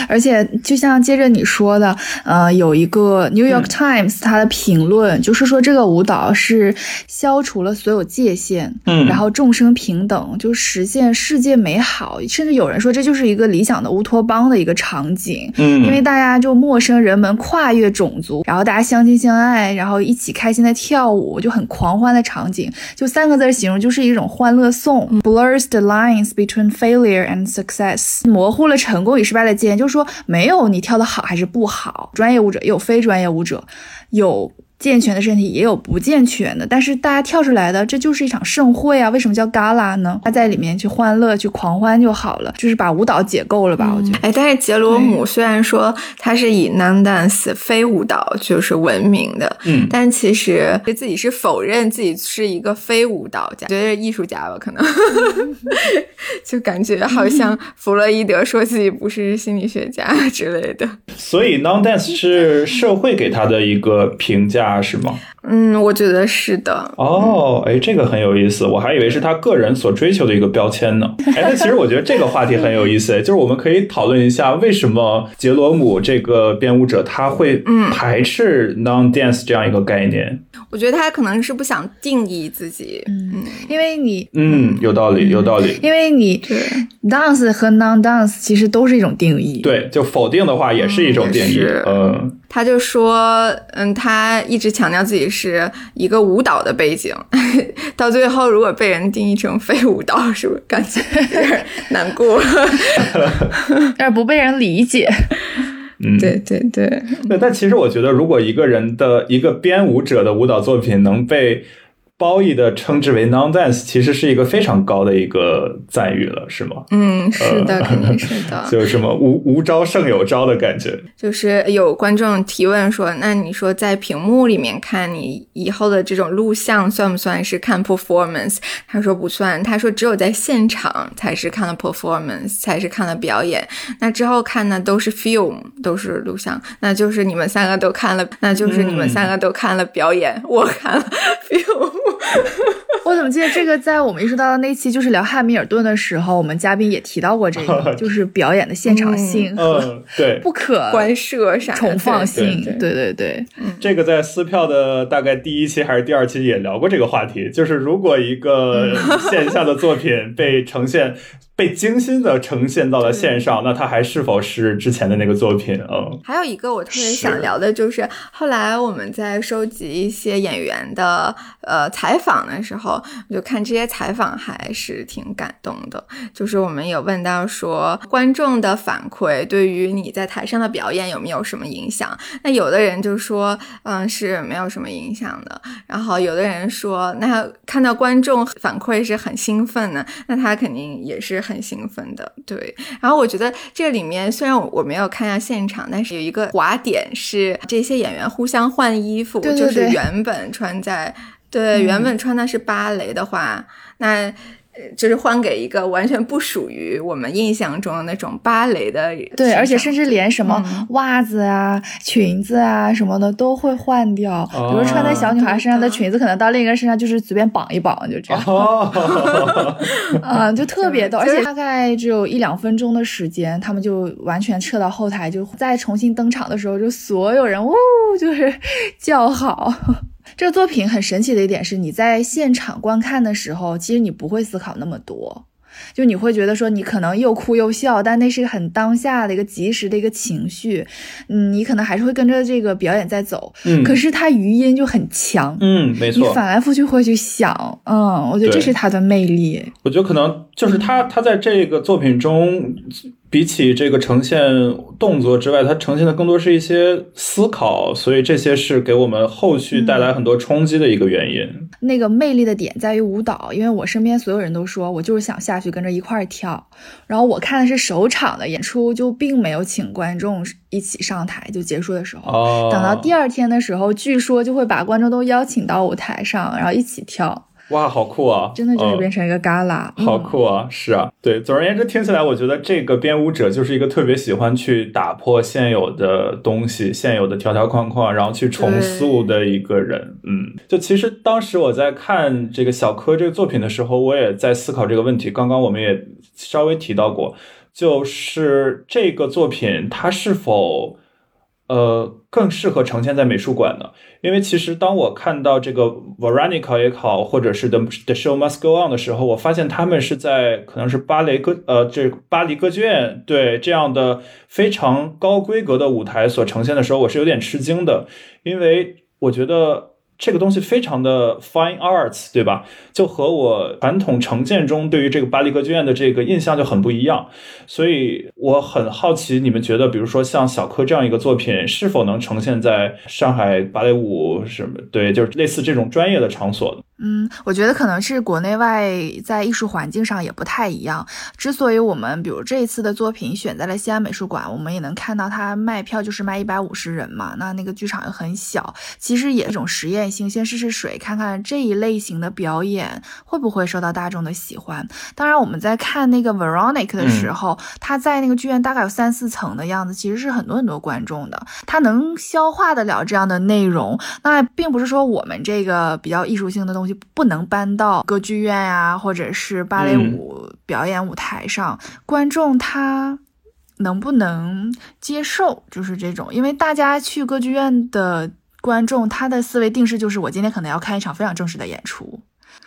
而且就像接着你说的，呃，有一个 New York Times 它的评论就是说，这个舞蹈是消除了所有界限，嗯，然后众生平等，就实现世界美好。甚至有人说，这就是一个理想的乌托邦的一个场景，嗯，因为大家就陌生人们跨越种族，然后大家相亲相爱，然后一起开心的跳舞，就很狂欢的场景。就三个字形容，就是一种欢乐颂，blurs the lines between failure and success，模糊了成功与失败的界限。就是说，没有你跳的好还是不好，专业舞者也有非专业舞者，有。健全的身体也有不健全的，但是大家跳出来的，这就是一场盛会啊！为什么叫 gala 呢？他在里面去欢乐、去狂欢就好了，就是把舞蹈解构了吧？我觉得。哎，但是杰罗姆虽然说他是以 non dance 非舞蹈就是闻名的，嗯，但其实自己是否认自己是一个非舞蹈家，觉得艺术家吧？可能 就感觉好像弗洛伊德说自己不是心理学家之类的。所以 non dance 是社会给他的一个评价。是吗？嗯，我觉得是的。哦，哎，这个很有意思，我还以为是他个人所追求的一个标签呢。哎，那其实我觉得这个话题很有意思，就是我们可以讨论一下，为什么杰罗姆这个编舞者他会排斥 non dance 这样一个概念？我觉得他可能是不想定义自己，嗯，因为你，嗯，有道理，有道理，因为你 dance 和 non dance 其实都是一种定义，对，就否定的话也是一种定义，嗯。他就说，嗯，他一直强调自己是一个舞蹈的背景，到最后如果被人定义成非舞蹈，是不是感觉有点 难过？有点不被人理解。嗯，对对对。对但其实我觉得，如果一个人的一个编舞者的舞蹈作品能被。褒义的称之为 non dance，其实是一个非常高的一个赞誉了，是吗？嗯，是的，肯定是的。就是什么无无招胜有招的感觉。就是有观众提问说：“那你说在屏幕里面看你以后的这种录像，算不算是看 performance？” 他说不算，他说只有在现场才是看了 performance，才是看了表演。那之后看呢，都是 film，都是录像。那就是你们三个都看了，那就是你们三个都看了表演，我看了 film。我怎么记得这个在我们意识到的那期就是聊汉密尔顿的时候，我们嘉宾也提到过这个，就是表演的现场性和对 不可关涉啥重放性，对对对。这个在撕票的大概第一期还是第二期也聊过这个话题，就是如果一个线下的作品被呈现。被精心的呈现到了线上，那它还是否是之前的那个作品？嗯，还有一个我特别想聊的就是，后来我们在收集一些演员的呃采访的时候，我就看这些采访还是挺感动的。就是我们有问到说，观众的反馈对于你在台上的表演有没有什么影响？那有的人就说，嗯，是没有什么影响的。然后有的人说，那看到观众反馈是很兴奋的，那他肯定也是。很兴奋的，对。然后我觉得这里面虽然我没有看下现场，但是有一个滑点是这些演员互相换衣服，就是原本穿在对原本穿的是芭蕾的话，那。就是换给一个完全不属于我们印象中的那种芭蕾的，对，而且甚至连什么袜子啊、裙子啊什么的都会换掉。比如穿在小女孩身上的裙子，可能到另一个身上就是随便绑一绑，就这样。啊，就特别逗，而且大概只有一两分钟的时间，他们就完全撤到后台，就再重新登场的时候，就所有人呜，就是叫好。这个作品很神奇的一点是，你在现场观看的时候，其实你不会思考那么多，就你会觉得说你可能又哭又笑，但那是个很当下的一个及时的一个情绪，嗯，你可能还是会跟着这个表演在走，嗯，可是它余音就很强，嗯，没错，你反来覆去会去想，嗯，我觉得这是它的魅力。我觉得可能就是他他在这个作品中。比起这个呈现动作之外，它呈现的更多是一些思考，所以这些是给我们后续带来很多冲击的一个原因。那个魅力的点在于舞蹈，因为我身边所有人都说我就是想下去跟着一块儿跳。然后我看的是首场的演出，就并没有请观众一起上台，就结束的时候，哦，等到第二天的时候，据说就会把观众都邀请到舞台上，然后一起跳。哇，好酷啊！真的就是嗯变成一个 gala，、嗯好酷啊！是啊，对。总而言之，听起来我觉得这个编舞者就是一个特别喜欢去打破现有的东西、现有的条条框框，然后去重塑的一个人。嗯，就其实当时我在看这个小柯这个作品的时候，我也在思考这个问题。刚刚我们也稍微提到过，就是这个作品它是否呃更适合呈现在美术馆的？因为其实当我看到这个 Veronica 也好，或者是 The The Show Must Go On 的时候，我发现他们是在可能是芭蕾歌呃这巴黎歌剧院对这样的非常高规格的舞台所呈现的时候，我是有点吃惊的，因为我觉得。这个东西非常的 fine arts，对吧？就和我传统成见中对于这个巴黎歌剧院的这个印象就很不一样，所以我很好奇，你们觉得，比如说像小柯这样一个作品，是否能呈现在上海芭蕾舞什么？对，就是类似这种专业的场所。嗯，我觉得可能是国内外在艺术环境上也不太一样。之所以我们比如这一次的作品选在了西安美术馆，我们也能看到它卖票就是卖一百五十人嘛，那那个剧场又很小，其实也是一种实验性，先试试水，看看这一类型的表演会不会受到大众的喜欢。当然，我们在看那个 Veronica 的时候，他在那个剧院大概有三四层的样子，其实是很多很多观众的，他能消化得了这样的内容。那并不是说我们这个比较艺术性的东西不能搬到歌剧院呀、或者是芭蕾舞表演舞台上，观众他。能不能接受？就是这种，因为大家去歌剧院的观众，他的思维定式就是我今天可能要看一场非常正式的演出，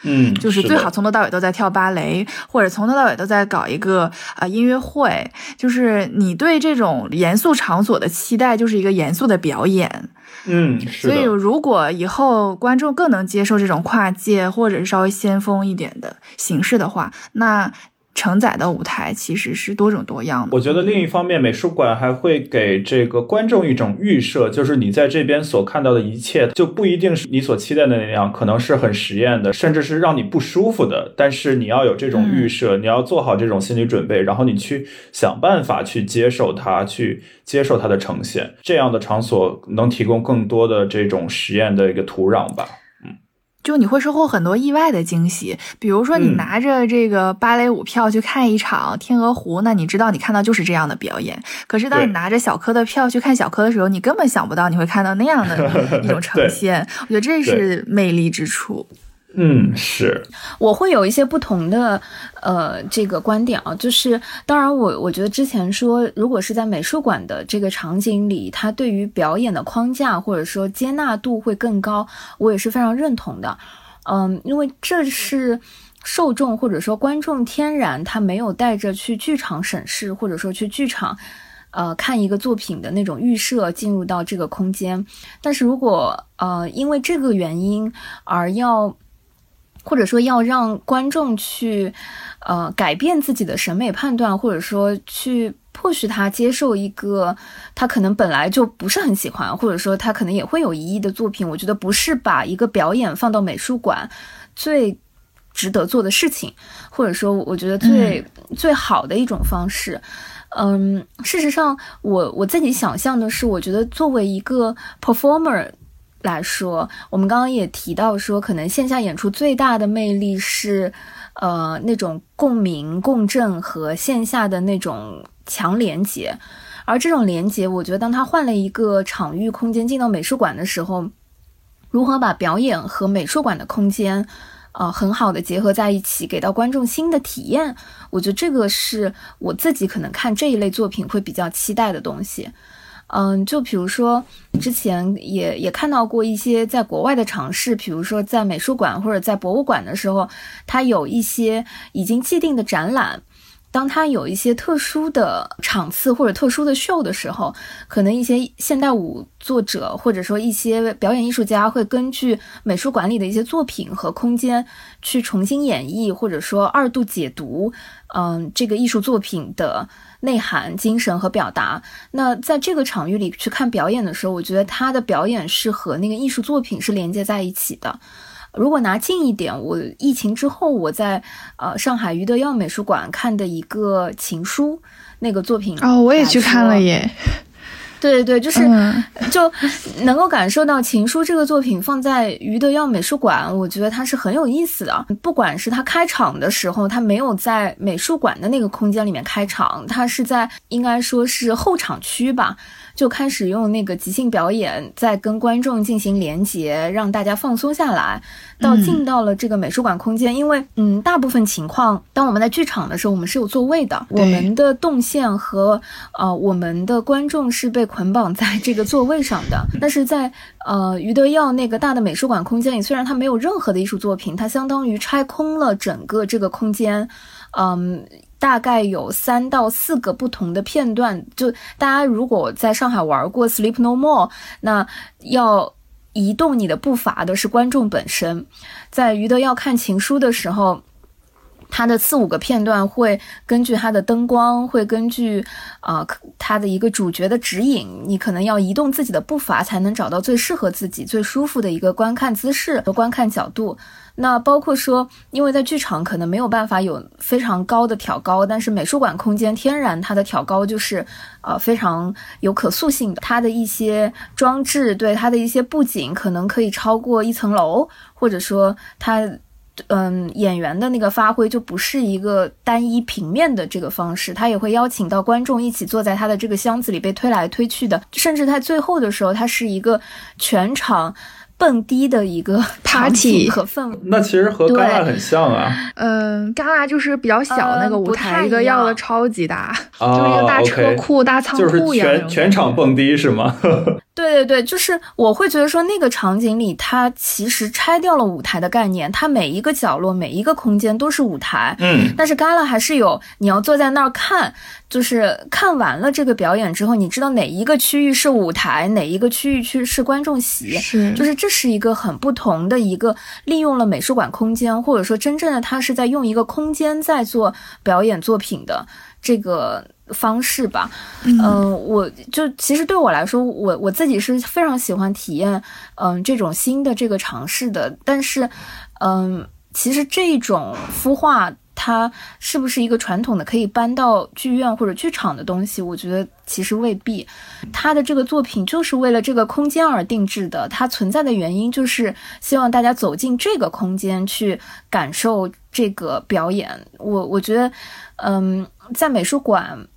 嗯，就是最好从头到尾都在跳芭蕾，或者从头到尾都在搞一个啊、呃、音乐会。就是你对这种严肃场所的期待，就是一个严肃的表演。嗯，是所以如果以后观众更能接受这种跨界或者是稍微先锋一点的形式的话，那。承载的舞台其实是多种多样的。我觉得另一方面，美术馆还会给这个观众一种预设，就是你在这边所看到的一切，就不一定是你所期待的那样，可能是很实验的，甚至是让你不舒服的。但是你要有这种预设，嗯、你要做好这种心理准备，然后你去想办法去接受它，去接受它的呈现。这样的场所能提供更多的这种实验的一个土壤吧。就你会收获很多意外的惊喜，比如说你拿着这个芭蕾舞票去看一场《天鹅湖》，那你知道你看到就是这样的表演。可是当你拿着小柯的票去看小柯的时候，你根本想不到你会看到那样的一种 呈现。我觉得这是魅力之处。嗯，是，我会有一些不同的呃这个观点啊，就是当然我我觉得之前说，如果是在美术馆的这个场景里，它对于表演的框架或者说接纳度会更高，我也是非常认同的。嗯，因为这是受众或者说观众天然他没有带着去剧场审视或者说去剧场。呃，看一个作品的那种预设进入到这个空间，但是如果呃因为这个原因而要。或者说要让观众去，呃，改变自己的审美判断，或者说去迫使他接受一个他可能本来就不是很喜欢，或者说他可能也会有疑义的作品。我觉得不是把一个表演放到美术馆最值得做的事情，或者说我觉得最、嗯、最好的一种方式。嗯，事实上，我我自己想象的是，我觉得作为一个 performer。来说，我们刚刚也提到说，可能线下演出最大的魅力是，呃，那种共鸣、共振和线下的那种强连接。而这种连接，我觉得当他换了一个场域空间进到美术馆的时候，如何把表演和美术馆的空间，呃，很好的结合在一起，给到观众新的体验，我觉得这个是我自己可能看这一类作品会比较期待的东西。嗯，就比如说之前也也看到过一些在国外的尝试，比如说在美术馆或者在博物馆的时候，它有一些已经既定的展览。当它有一些特殊的场次或者特殊的秀的时候，可能一些现代舞作者或者说一些表演艺术家会根据美术馆里的一些作品和空间去重新演绎，或者说二度解读，嗯，这个艺术作品的内涵、精神和表达。那在这个场域里去看表演的时候，我觉得他的表演是和那个艺术作品是连接在一起的。如果拿近一点，我疫情之后我在呃上海余德耀美术馆看的一个《情书》那个作品哦，我也去看了耶。对对对，就是就能够感受到《情书》这个作品放在余德耀美术馆，我觉得它是很有意思的。不管是它开场的时候，它没有在美术馆的那个空间里面开场，它是在应该说是后场区吧。就开始用那个即兴表演，在跟观众进行连接，让大家放松下来。到进到了这个美术馆空间，因为嗯，大部分情况，当我们在剧场的时候，我们是有座位的，我们的动线和呃我们的观众是被捆绑在这个座位上的。但是在呃余德耀那个大的美术馆空间里，虽然它没有任何的艺术作品，它相当于拆空了整个这个空间，嗯。大概有三到四个不同的片段，就大家如果在上海玩过《Sleep No More》，那要移动你的步伐的是观众本身。在余德要看情书的时候，他的四五个片段会根据他的灯光，会根据啊他的一个主角的指引，你可能要移动自己的步伐，才能找到最适合自己、最舒服的一个观看姿势和观看角度。那包括说，因为在剧场可能没有办法有非常高的挑高，但是美术馆空间天然它的挑高就是，呃，非常有可塑性的。它的一些装置，对它的一些布景，可能可以超过一层楼，或者说它，嗯，演员的那个发挥就不是一个单一平面的这个方式，他也会邀请到观众一起坐在他的这个箱子里被推来推去的，甚至在最后的时候，它是一个全场。蹦迪的一个 party 和氛围，那其实和戛纳很像啊。嗯，戛纳就是比较小那个舞台，一个要的超级大，就是一个大车库、大仓库一样。全全场蹦迪是吗？对对对，就是我会觉得说那个场景里，它其实拆掉了舞台的概念，它每一个角落、每一个空间都是舞台。嗯，但是戛纳还是有，你要坐在那儿看，就是看完了这个表演之后，你知道哪一个区域是舞台，哪一个区域区是观众席，是，就是这是一个很不同的一个利用了美术馆空间，或者说真正的它是在用一个空间在做表演作品的这个。方式吧，嗯，我就其实对我来说，我我自己是非常喜欢体验，嗯，这种新的这个尝试的。但是，嗯，其实这种孵化，它是不是一个传统的可以搬到剧院或者剧场的东西？我觉得其实未必。他的这个作品就是为了这个空间而定制的，它存在的原因就是希望大家走进这个空间去感受这个表演。我我觉得，嗯，在美术馆。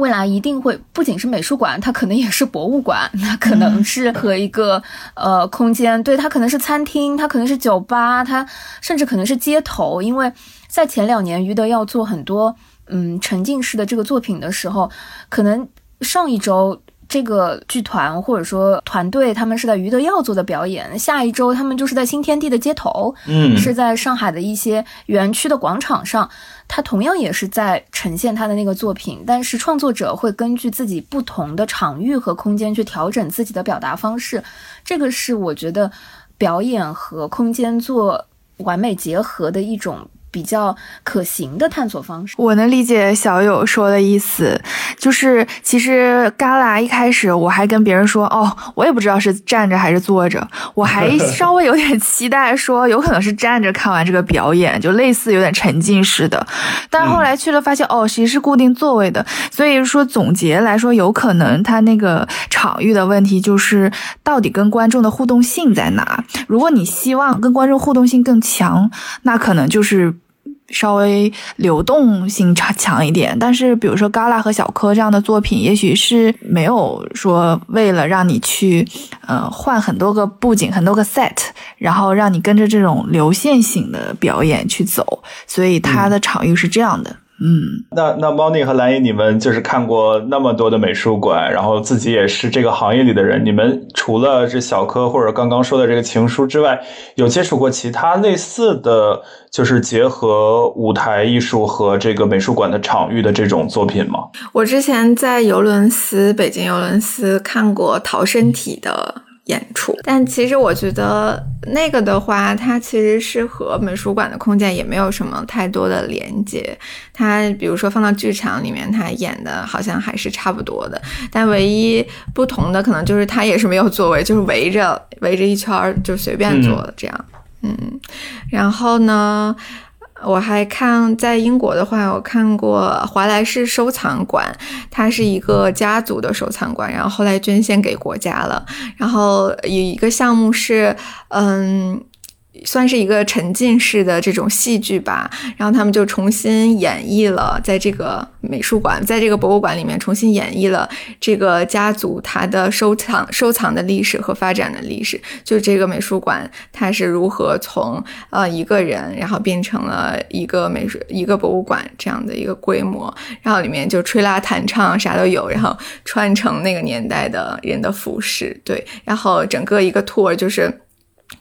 未来一定会不仅是美术馆，它可能也是博物馆，它可能是和一个呃空间，对，它可能是餐厅，它可能是酒吧，它甚至可能是街头。因为在前两年，余德要做很多嗯沉浸式的这个作品的时候，可能上一周。这个剧团或者说团队，他们是在余德耀做的表演。下一周他们就是在新天地的街头，嗯，是在上海的一些园区的广场上，他同样也是在呈现他的那个作品。但是创作者会根据自己不同的场域和空间去调整自己的表达方式。这个是我觉得表演和空间做完美结合的一种。比较可行的探索方式，我能理解小友说的意思，就是其实旮旯一开始我还跟别人说，哦，我也不知道是站着还是坐着，我还稍微有点期待，说有可能是站着看完这个表演，就类似有点沉浸式的，但是后来去了发现，哦，其实是固定座位的，所以说总结来说，有可能他那个场域的问题就是到底跟观众的互动性在哪？如果你希望跟观众互动性更强，那可能就是。稍微流动性差强一点，但是比如说旮旯和小柯这样的作品，也许是没有说为了让你去，呃，换很多个布景、很多个 set，然后让你跟着这种流线型的表演去走，所以它的场域是这样的。嗯，那那猫腻和蓝姨，你们就是看过那么多的美术馆，然后自己也是这个行业里的人，你们除了这小柯或者刚刚说的这个情书之外，有接触过其他类似的就是结合舞台艺术和这个美术馆的场域的这种作品吗？我之前在尤伦斯，北京尤伦斯看过逃生体的。演出。但其实我觉得那个的话，它其实是和美术馆的空间也没有什么太多的连接。它比如说放到剧场里面，它演的好像还是差不多的，但唯一不同的可能就是它也是没有座位，就是围着围着一圈儿就随便坐的这样。嗯，然后呢？我还看在英国的话，我看过华莱士收藏馆，它是一个家族的收藏馆，然后后来捐献给国家了。然后有一个项目是，嗯。算是一个沉浸式的这种戏剧吧，然后他们就重新演绎了，在这个美术馆，在这个博物馆里面重新演绎了这个家族它的收藏、收藏的历史和发展的历史。就这个美术馆，它是如何从呃一个人，然后变成了一个美术、一个博物馆这样的一个规模，然后里面就吹拉弹唱啥都有，然后穿成那个年代的人的服饰，对，然后整个一个 tour 就是。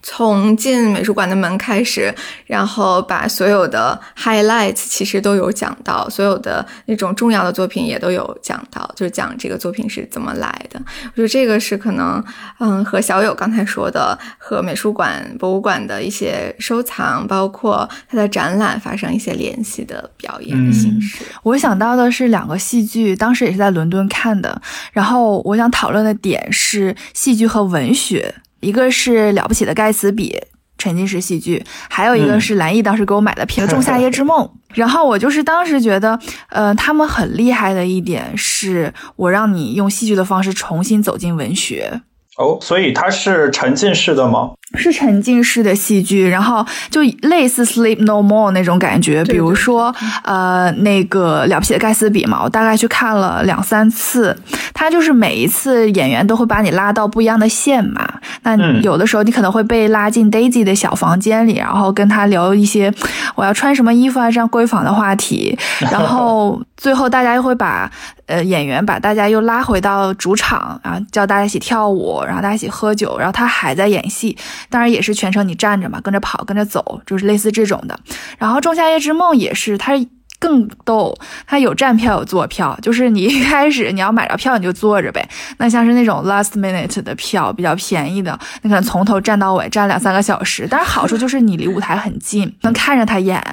从进美术馆的门开始，然后把所有的 highlights 其实都有讲到，所有的那种重要的作品也都有讲到，就是讲这个作品是怎么来的。我觉得这个是可能，嗯，和小友刚才说的，和美术馆、博物馆的一些收藏，包括它的展览发生一些联系的表演的形式。我想到的是两个戏剧，当时也是在伦敦看的，然后我想讨论的点是戏剧和文学。一个是了不起的盖茨比沉浸式戏剧，还有一个是蓝奕当时给我买的片《仲夏夜之梦》。然后我就是当时觉得，呃，他们很厉害的一点是，我让你用戏剧的方式重新走进文学。哦，所以它是沉浸式的吗？是沉浸式的戏剧，然后就类似《Sleep No More》那种感觉。比如说，呃，那个了不起的盖茨比嘛，我大概去看了两三次。他就是每一次演员都会把你拉到不一样的线嘛。那有的时候你可能会被拉进 Daisy 的小房间里，然后跟他聊一些我要穿什么衣服啊这样闺房的话题。然后最后大家又会把呃演员把大家又拉回到主场，然后叫大家一起跳舞，然后大家一起喝酒，然后他还在演戏。当然也是全程你站着嘛，跟着跑，跟着走，就是类似这种的。然后《仲夏夜之梦》也是，它更逗，它有站票有坐票，就是你一开始你要买着票你就坐着呗。那像是那种 last minute 的票比较便宜的，你可能从头站到尾，站两三个小时。但是好处就是你离舞台很近，能看着他演。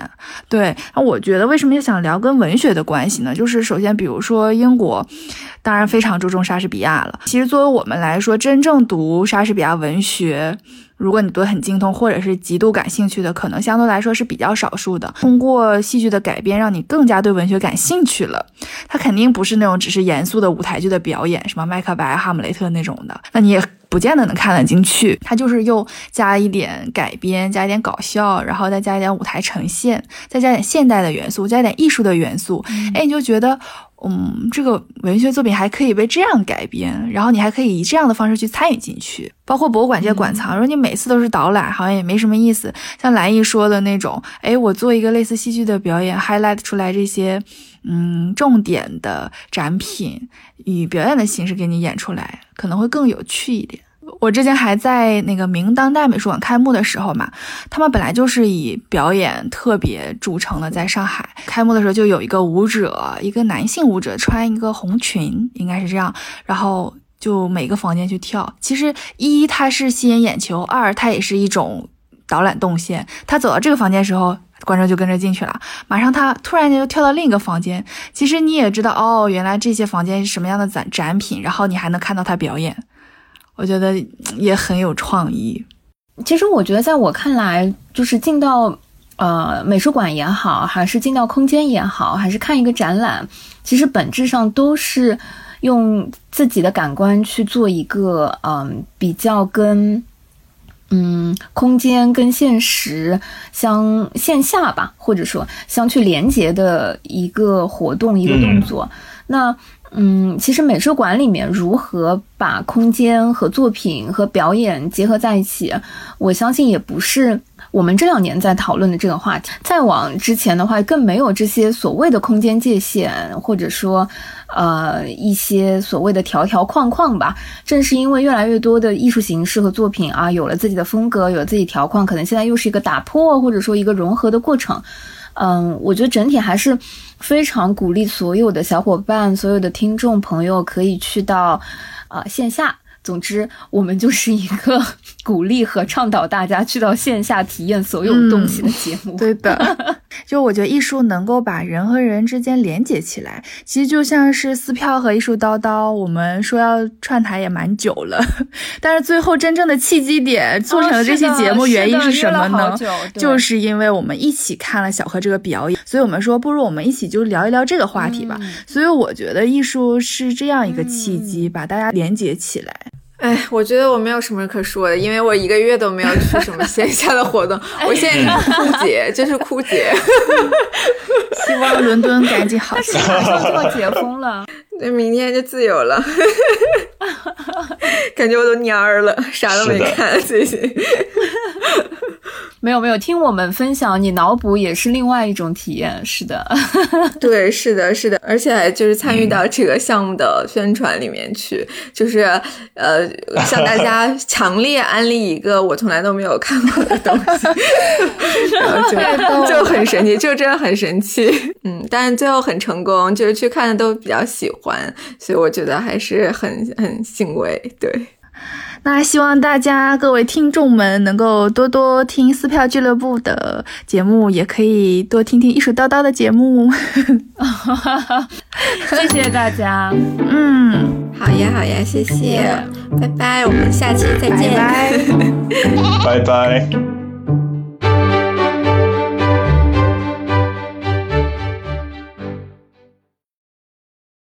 对，那我觉得为什么想聊跟文学的关系呢？就是首先，比如说英国，当然非常注重莎士比亚了。其实作为我们来说，真正读莎士比亚文学。如果你读得很精通，或者是极度感兴趣的，可能相对来说是比较少数的。通过戏剧的改编，让你更加对文学感兴趣了。它肯定不是那种只是严肃的舞台剧的表演，什么麦克白、哈姆雷特那种的，那你也不见得能看得进去。它就是又加一点改编，加一点搞笑，然后再加一点舞台呈现，再加点现代的元素，加一点艺术的元素。哎，你就觉得。嗯，这个文学作品还可以被这样改编，然后你还可以以这样的方式去参与进去，包括博物馆这些馆藏。如果你每次都是导览，好像也没什么意思。像蓝毅说的那种，哎，我做一个类似戏剧的表演，highlight 出来这些，嗯，重点的展品，以表演的形式给你演出来，可能会更有趣一点。我之前还在那个明当代美术馆开幕的时候嘛，他们本来就是以表演特别著称的，在上海开幕的时候就有一个舞者，一个男性舞者穿一个红裙，应该是这样，然后就每个房间去跳。其实一它是吸引眼球，二它也是一种导览动线。他走到这个房间时候，观众就跟着进去了，马上他突然间就跳到另一个房间。其实你也知道，哦，原来这些房间是什么样的展展品，然后你还能看到他表演。我觉得也很有创意。其实我觉得，在我看来，就是进到呃美术馆也好，还是进到空间也好，还是看一个展览，其实本质上都是用自己的感官去做一个嗯比较跟嗯空间跟现实相线下吧，或者说相去连接的一个活动一个动作。那嗯，其实美术馆里面如何把空间和作品和表演结合在一起，我相信也不是我们这两年在讨论的这个话题。再往之前的话，更没有这些所谓的空间界限，或者说，呃，一些所谓的条条框框吧。正是因为越来越多的艺术形式和作品啊，有了自己的风格，有了自己条框，可能现在又是一个打破或者说一个融合的过程。嗯，我觉得整体还是非常鼓励所有的小伙伴、所有的听众朋友可以去到，啊，线下总之，我们就是一个 鼓励和倡导大家去到线下体验所有东西的节目。对的，就我觉得艺术能够把人和人之间连接起来，其实就像是撕票和艺术叨叨，我们说要串台也蛮久了，但是最后真正的契机点促成了这期节目，原因是什么呢？就是因为我们一起看了小何这个表演，所以我们说不如我们一起就聊一聊这个话题吧。所以我觉得艺术是这样一个契机，把大家连接起来。哎，我觉得我没有什么可说的，因为我一个月都没有去什么线下的活动，我现在是枯竭，真是枯竭。希望伦敦赶紧好起来，马上就要解封了，那，明天就自由了。感觉我都蔫儿了，啥都没看最近。没有没有，听我们分享，你脑补也是另外一种体验。是的，对，是的，是的，而且就是参与到这个项目的宣传里面去，就是呃，向大家强烈安利一个我从来都没有看过的东西，就就很神奇，就真的很神奇。嗯，但是最后很成功，就是去看的都比较喜欢，所以我觉得还是很很欣慰。对。那希望大家各位听众们能够多多听撕票俱乐部的节目，也可以多听听艺术叨叨的节目。谢谢大家，嗯，好呀好呀，谢谢，拜拜，我们下期再见，拜拜 拜。